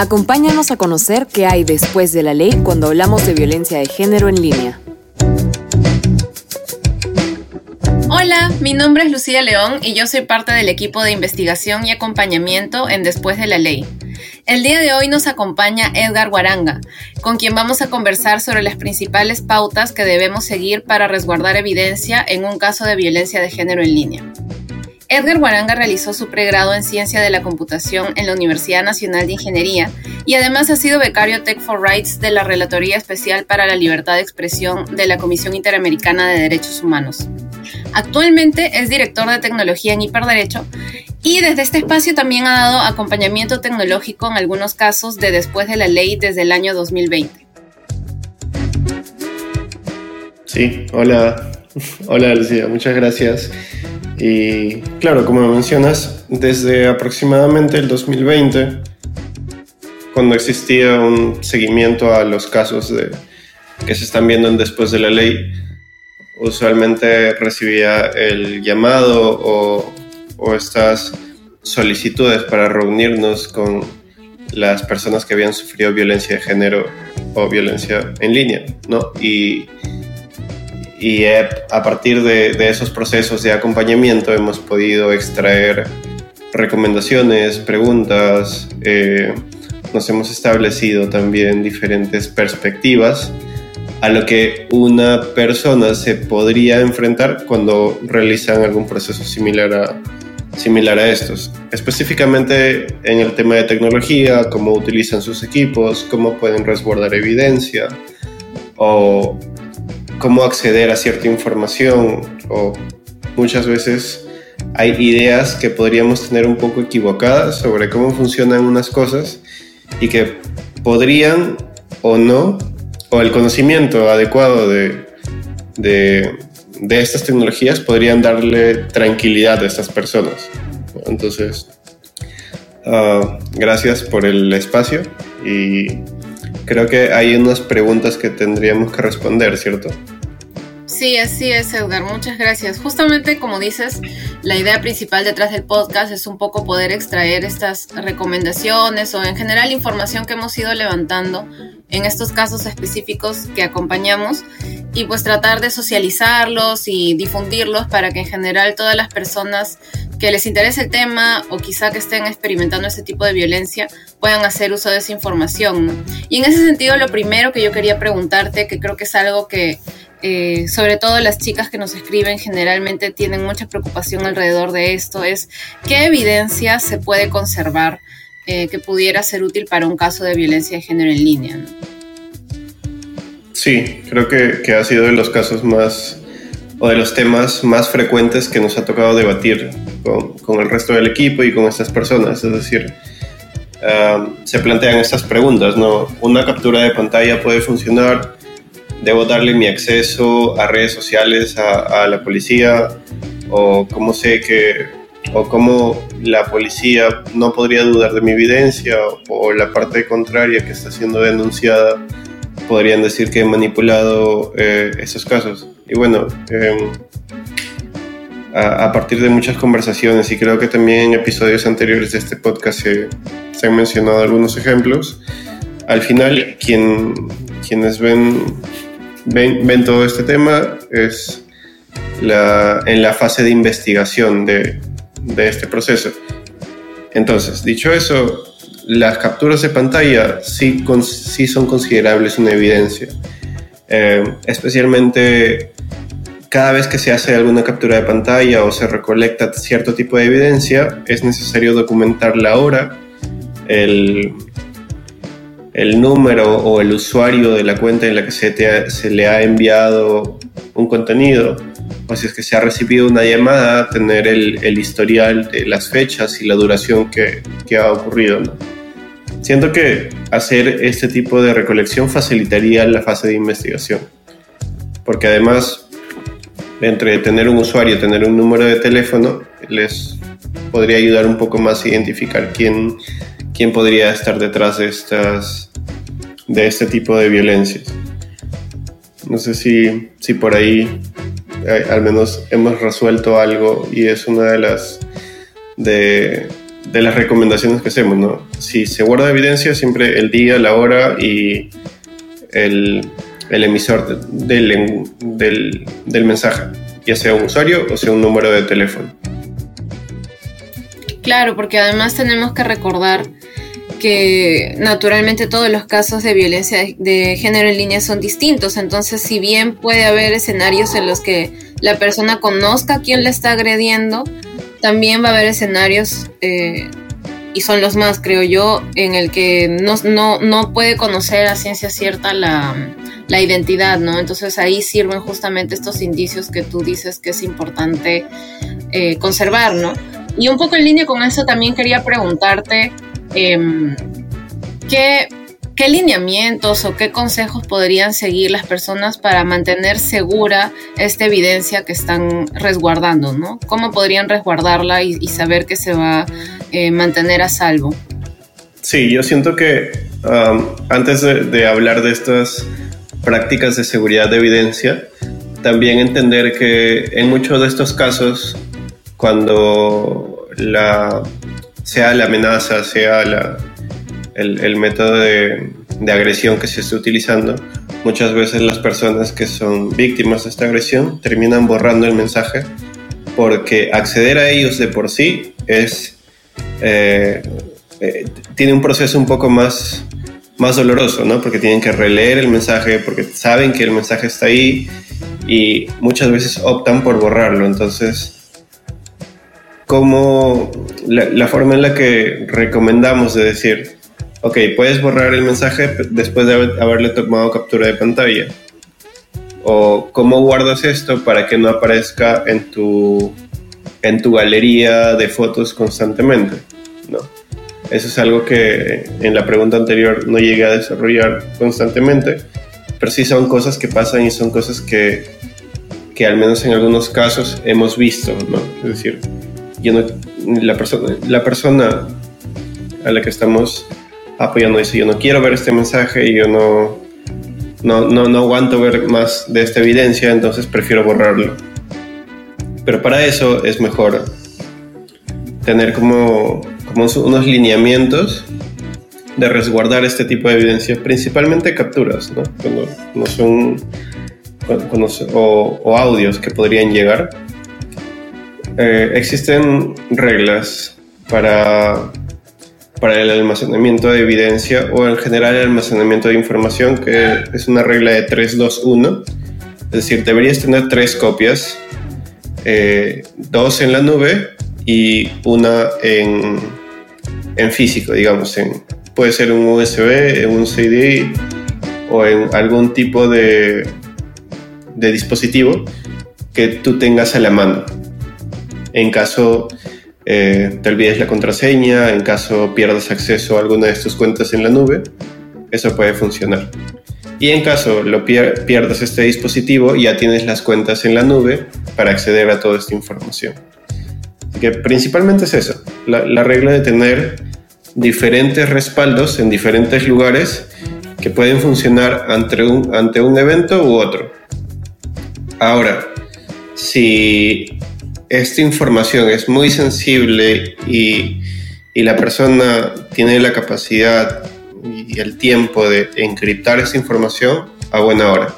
Acompáñanos a conocer qué hay después de la ley cuando hablamos de violencia de género en línea. Hola, mi nombre es Lucía León y yo soy parte del equipo de investigación y acompañamiento en Después de la Ley. El día de hoy nos acompaña Edgar Guaranga, con quien vamos a conversar sobre las principales pautas que debemos seguir para resguardar evidencia en un caso de violencia de género en línea. Edgar Guaranga realizó su pregrado en Ciencia de la Computación en la Universidad Nacional de Ingeniería y además ha sido becario Tech for Rights de la Relatoría Especial para la Libertad de Expresión de la Comisión Interamericana de Derechos Humanos. Actualmente es director de tecnología en hiperderecho y desde este espacio también ha dado acompañamiento tecnológico en algunos casos de después de la ley desde el año 2020. Sí, hola, hola Lucía, muchas gracias. Y claro, como mencionas, desde aproximadamente el 2020, cuando existía un seguimiento a los casos de, que se están viendo en después de la ley, usualmente recibía el llamado o, o estas solicitudes para reunirnos con las personas que habían sufrido violencia de género o violencia en línea, ¿no? Y y a partir de, esos procesos de acompañamiento hemos podido extraer recomendaciones, preguntas, eh, nos hemos establecido también diferentes perspectivas a lo que una persona se podría enfrentar cuando realizan algún proceso similar a, similar a estos. Específicamente en el tema de tecnología, cómo utilizan sus equipos, cómo pueden resguardar evidencia o cómo acceder a cierta información o muchas veces hay ideas que podríamos tener un poco equivocadas sobre cómo funcionan unas cosas y que podrían o no, o el conocimiento adecuado de, de, estas tecnologías podrían darle tranquilidad a estas personas. Entonces, ah, gracias por el espacio y creo que hay unas preguntas que tendríamos que responder, ¿cierto? Sí, así es, Edgar. Muchas gracias. Justamente como dices, la idea principal detrás del podcast es un poco poder extraer estas recomendaciones o en general información que hemos ido levantando en estos casos específicos que acompañamos y pues tratar de socializarlos y difundirlos para que en general todas las personas que les interese el tema o quizá que estén experimentando ese tipo de violencia puedan hacer uso de esa información. Y en ese sentido, lo primero que yo quería preguntarte, que creo que es algo que eh, sobre todo las chicas que nos escriben generalmente tienen mucha preocupación alrededor de esto, es qué evidencia se puede conservar eh, que pudiera ser útil para un caso de violencia de género en línea. Sí, creo que, ha sido de los casos más o de los temas más frecuentes que nos ha tocado debatir con, con el resto del equipo y con estas personas. Es decir, ah, se plantean estas preguntas, ¿no? ¿Una captura de pantalla puede funcionar? ¿Debo darle mi acceso a redes sociales a, a la policía? ¿O cómo sé que o cómo la policía no podría dudar de mi evidencia o la parte contraria que está siendo denunciada podrían decir que he manipulado eh, esos casos. Y bueno, em, a, partir de muchas conversaciones y creo que también en episodios anteriores de este podcast se, se han mencionado algunos ejemplos, al final quien, quienes ven, ven, ven todo este tema es la, en la fase de investigación de, de este proceso. Entonces, dicho eso, las capturas de pantalla sí, sí son considerables una evidencia. Eh, especialmente cada vez que se hace alguna captura de pantalla o se recolecta cierto tipo de evidencia, es necesario documentar la hora, el, el número o el usuario de la cuenta en la que se, se le ha enviado un contenido, o si es que se ha recibido una llamada, tener el, el historial de las fechas y la duración que, que ha ocurrido. Siento que hacer este tipo de recolección facilitaría la fase de investigación, porque además, entre tener un usuario y tener un número de teléfono, les podría ayudar un poco más a identificar quién, quién podría estar detrás de, estas, de este tipo de violencias. No sé si, si por ahí al menos hemos resuelto algo y es una de las de, de las recomendaciones que hacemos, ¿no? Si se guarda evidencia, siempre el día, la hora y el, el emisor del, del, del mensaje, ya sea un usuario o sea un número de teléfono. Claro, porque además tenemos que recordar que naturalmente todos los casos de violencia de género en línea son distintos. Entonces, si bien puede haber escenarios en los que la persona conozca a quién le está agrediendo, también va a haber escenarios, eh, y son los más, creo yo, en el que no, no, no puede conocer a ciencia cierta la, la, identidad, ¿no? Entonces ahí sirven justamente estos indicios que tú dices que es importante eh, conservar, ¿no? Y un poco en línea con eso también quería preguntarte eh, qué ¿Qué lineamientos o qué consejos podrían seguir las personas para mantener segura esta evidencia que están resguardando? ¿no? ¿Cómo podrían resguardarla y, saber que se va a eh, mantener a salvo? Sí, yo siento que um, antes de, hablar de estas prácticas de seguridad de evidencia, también entender que en muchos de estos casos, cuando la, sea la amenaza, sea el, método de, agresión que se está utilizando, muchas veces las personas que son víctimas de esta agresión terminan borrando el mensaje porque acceder a ellos de por sí es eh, eh, tiene un proceso un poco más más doloroso, ¿no? Porque tienen que releer el mensaje, porque saben que el mensaje está ahí y muchas veces optan por borrarlo. Entonces, como la forma en la que recomendamos de decir, Ok, puedes borrar el mensaje después de haberle tomado captura de pantalla. O cómo guardas esto para que no aparezca en tu, en tu galería de fotos constantemente. ¿no? Eso es algo que en la pregunta anterior no llegué a desarrollar constantemente, pero sí son cosas que pasan y son cosas que, que al menos en algunos casos hemos visto. ¿no? Es decir, yo no, la, persona, la persona a la que estamos apoyando eso. Yo no quiero ver este mensaje yo no, no, no, no aguanto ver más de esta evidencia, entonces prefiero borrarlo. Pero para eso es mejor tener como, como unos lineamientos de resguardar este tipo de evidencia, principalmente capturas, ¿no? Cuando, no son, o, audios que podrían llegar. Eh, existen reglas para para el almacenamiento de evidencia o en general el almacenamiento de información, que es una regla de 321. Es decir, deberías tener tres copias, eh, dos en la nube y una en, en físico, digamos. En, puede ser un USB, un CD o en algún tipo de, de dispositivo que tú tengas a la mano. En caso eh, te olvides la contraseña, en caso pierdas acceso a alguna de tus cuentas en la nube, eso puede funcionar. Y en caso lo pierdas este dispositivo, ya tienes las cuentas en la nube para acceder a toda esta información. Así que principalmente es eso, la, regla de tener diferentes respaldos en diferentes lugares que pueden funcionar ante un, ante un evento u otro. Ahora, si esta información es muy sensible y, la persona tiene la capacidad y el tiempo de encriptar esa información a buena hora.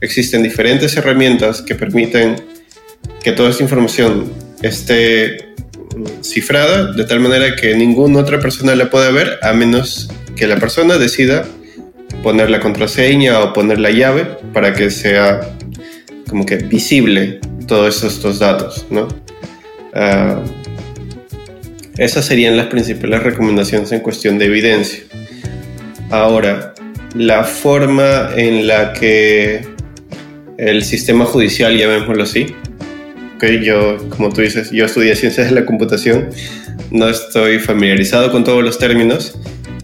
Existen diferentes herramientas que permiten que toda esta información esté cifrada de tal manera que ninguna otra persona la pueda ver a menos que la persona decida poner la contraseña o poner la llave para que sea como que visible todos estos datos, ¿no? Ah, esas serían las principales recomendaciones en cuestión de evidencia. Ahora, la forma en la que el sistema judicial, llamémoslo así, okay, yo, como tú dices, yo estudié ciencias de la computación, no estoy familiarizado con todos los términos,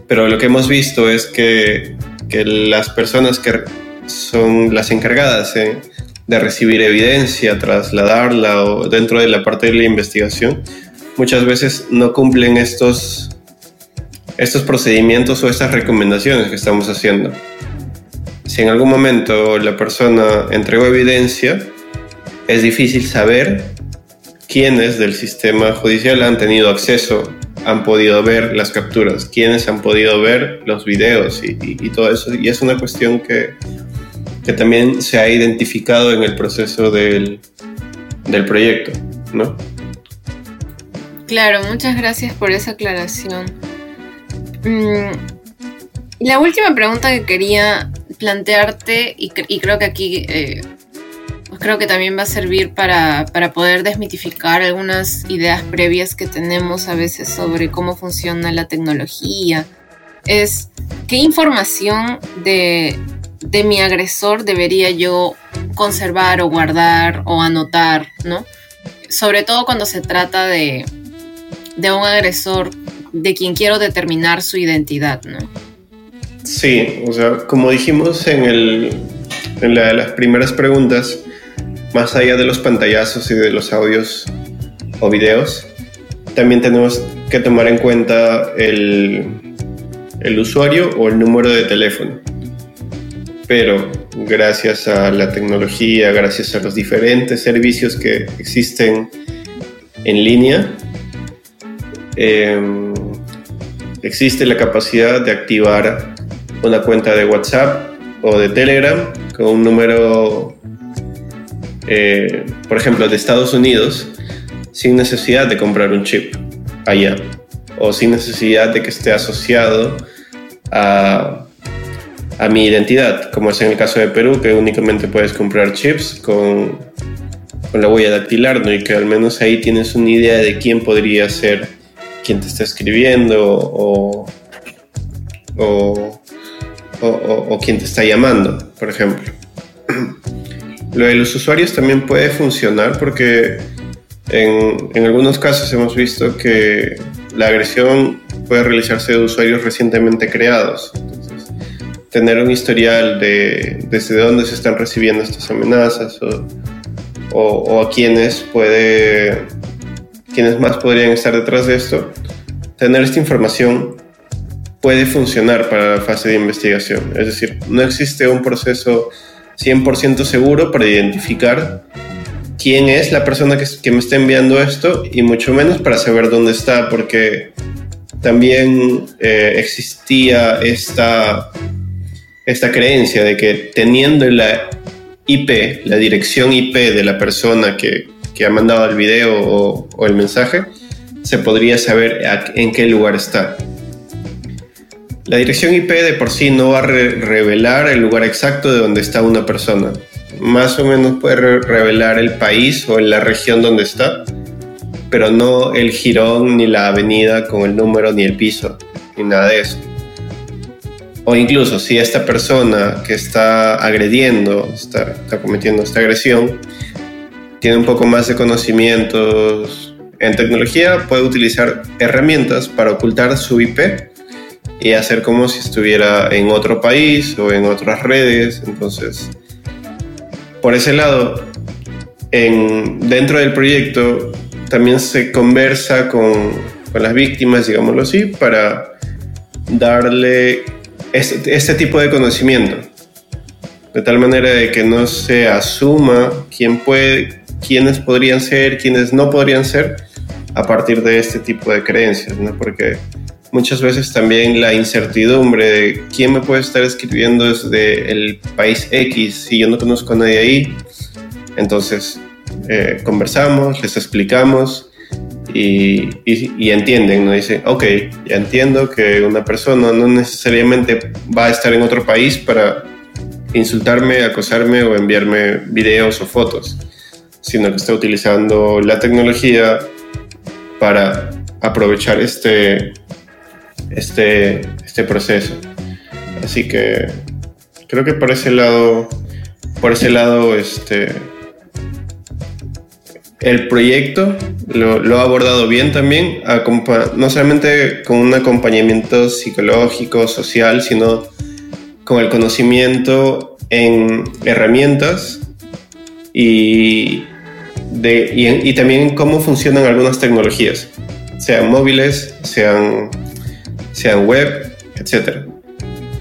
pero lo que hemos visto es que, que las personas que son las encargadas en de recibir evidencia, trasladarla o dentro de la parte de la investigación, muchas veces no cumplen estos, estos procedimientos o estas recomendaciones que estamos haciendo. Si en algún momento la persona entregó evidencia, es difícil saber quiénes del sistema judicial han tenido acceso han podido ver las capturas, quiénes han podido ver los videos y, todo eso. Y es una cuestión que, que, también se ha identificado en el proceso del, del proyecto, ¿no? Claro, muchas gracias por esa aclaración. Mm, la última pregunta que quería plantearte, y, creo que aquí eh, pues creo que también va a servir para, poder desmitificar algunas ideas previas que tenemos a veces sobre cómo funciona la tecnología, es qué información de, de mi agresor debería yo conservar o guardar o anotar, ¿no? Sobre todo cuando se trata de, de un agresor de quien quiero determinar su identidad, ¿no? Sí, o sea, como dijimos en, el, en la de las primeras preguntas, más allá de los pantallazos y de los audios o videos, también tenemos que tomar en cuenta el, el usuario o el número de teléfono. Pero gracias a la tecnología, gracias a los diferentes servicios que existen en línea, em, existe la capacidad de activar una cuenta de WhatsApp o de Telegram con un número, eh, por ejemplo, de Estados Unidos, sin necesidad de comprar un chip allá o sin necesidad de que esté asociado a, a mi identidad, como es en el caso de Perú, que únicamente puedes comprar chips con, la huella dactilar, ¿no? y que al menos ahí tienes una idea de quién podría ser quien te está escribiendo o, o, o, quien te está llamando, por ejemplo. Lo de los usuarios también puede funcionar porque en, en, algunos casos hemos visto que la agresión puede realizarse de usuarios recientemente creados. Tener un historial de desde dónde se están recibiendo estas amenazas o, o, a quiénes puede quiénes más podrían estar detrás de esto, tener esta información puede funcionar para la fase de investigación. Es decir, no existe un proceso 100% seguro para identificar quién es la persona que, me está enviando esto y mucho menos para saber dónde está, porque también eh, existía esta, esta creencia de que teniendo la IP, la dirección IP de la persona que, ha mandado el video o, o el mensaje, se podría saber en qué lugar está. La dirección IP de por sí no va a revelar el lugar exacto de donde está una persona. Más o menos puede revelar el país o la región donde está, pero no el jirón ni la avenida con el número ni el piso, ni nada de eso. O incluso si esta persona que está agrediendo, está, cometiendo esta agresión, tiene un poco más de conocimientos en tecnología, puede utilizar herramientas para ocultar su IP y hacer como si estuviera en otro país o en otras redes. Entonces, por ese lado, en, dentro del proyecto también se conversa con, con las víctimas, digámoslo así, para darle este, este, tipo de conocimiento. De tal manera de que no se asuma quién puede, quiénes podrían ser, quiénes no podrían ser, a partir de este tipo de creencias, ¿no? Porque muchas veces también la incertidumbre de quién me puede estar escribiendo desde el país X si yo no conozco a nadie ahí. Entonces, eh, conversamos, les explicamos y, y, entienden, ¿no? Dicen, ok, ya entiendo que una persona no necesariamente va a estar en otro país para insultarme, acosarme o enviarme videos o fotos, sino que está utilizando la tecnología para aprovechar este, este, este proceso. Así que creo que por ese lado, por ese lado, este, el proyecto lo, ha abordado bien también, no solamente con un acompañamiento psicológico, social, sino con el conocimiento en herramientas y, de, y, y también cómo funcionan algunas tecnologías, sean móviles, sean sean web, etc.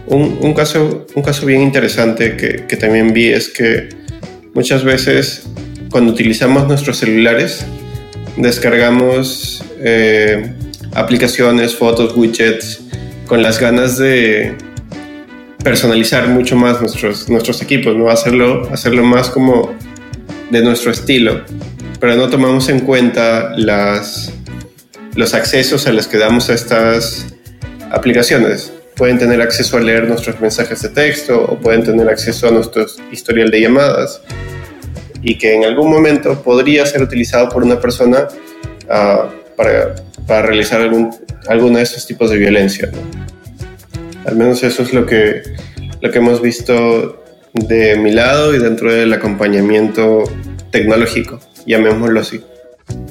Un, caso, un caso bien interesante que, también vi es que muchas veces cuando utilizamos nuestros celulares descargamos eh, aplicaciones, fotos, widgets, con las ganas de personalizar mucho más nuestros, nuestros equipos, ¿no? Hacerlo, hacerlo más como de nuestro estilo, pero no tomamos en cuenta las, los accesos a los que damos a estas aplicaciones. Pueden tener acceso a leer nuestros mensajes de texto o pueden tener acceso a nuestro historial de llamadas y que en algún momento podría ser utilizado por una persona uh, para, para, realizar algún, alguno de estos tipos de violencia. Al menos eso es lo que, lo que hemos visto de mi lado y dentro del acompañamiento tecnológico, llamémoslo así.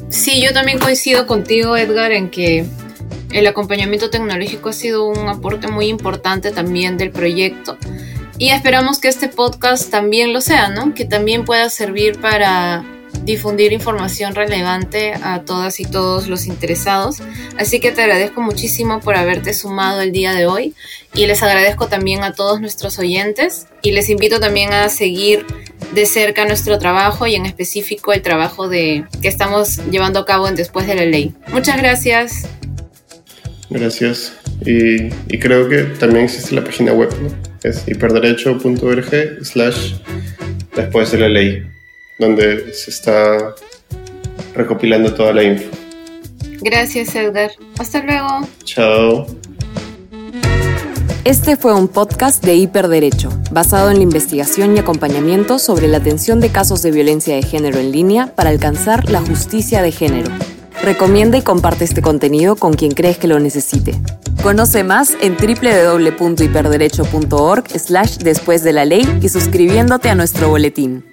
Sí, yo también coincido contigo, Edgar, en que el acompañamiento tecnológico ha sido un aporte muy importante también del proyecto. Y esperamos que este podcast también lo sea, ¿no? Que también pueda servir para difundir información relevante a todas y todos los interesados. Así que te agradezco muchísimo por haberte sumado el día de hoy y les agradezco también a todos nuestros oyentes y les invito también a seguir de cerca nuestro trabajo y en específico el trabajo de que estamos llevando a cabo en Después de la Ley. Muchas gracias. Gracias. Y, y creo que también existe la página web, ¿no? Es hiperderecho.org slash después de la ley donde se está recopilando toda la info. Gracias, Edgar. Hasta luego. Chao. Este fue un podcast de Hiperderecho, basado en la investigación y acompañamiento sobre la atención de casos de violencia de género en línea para alcanzar la justicia de género. Recomienda y comparte este contenido con quien crees que lo necesite. Conoce más en www.hiperderecho.org slash después de la ley y suscribiéndote a nuestro boletín.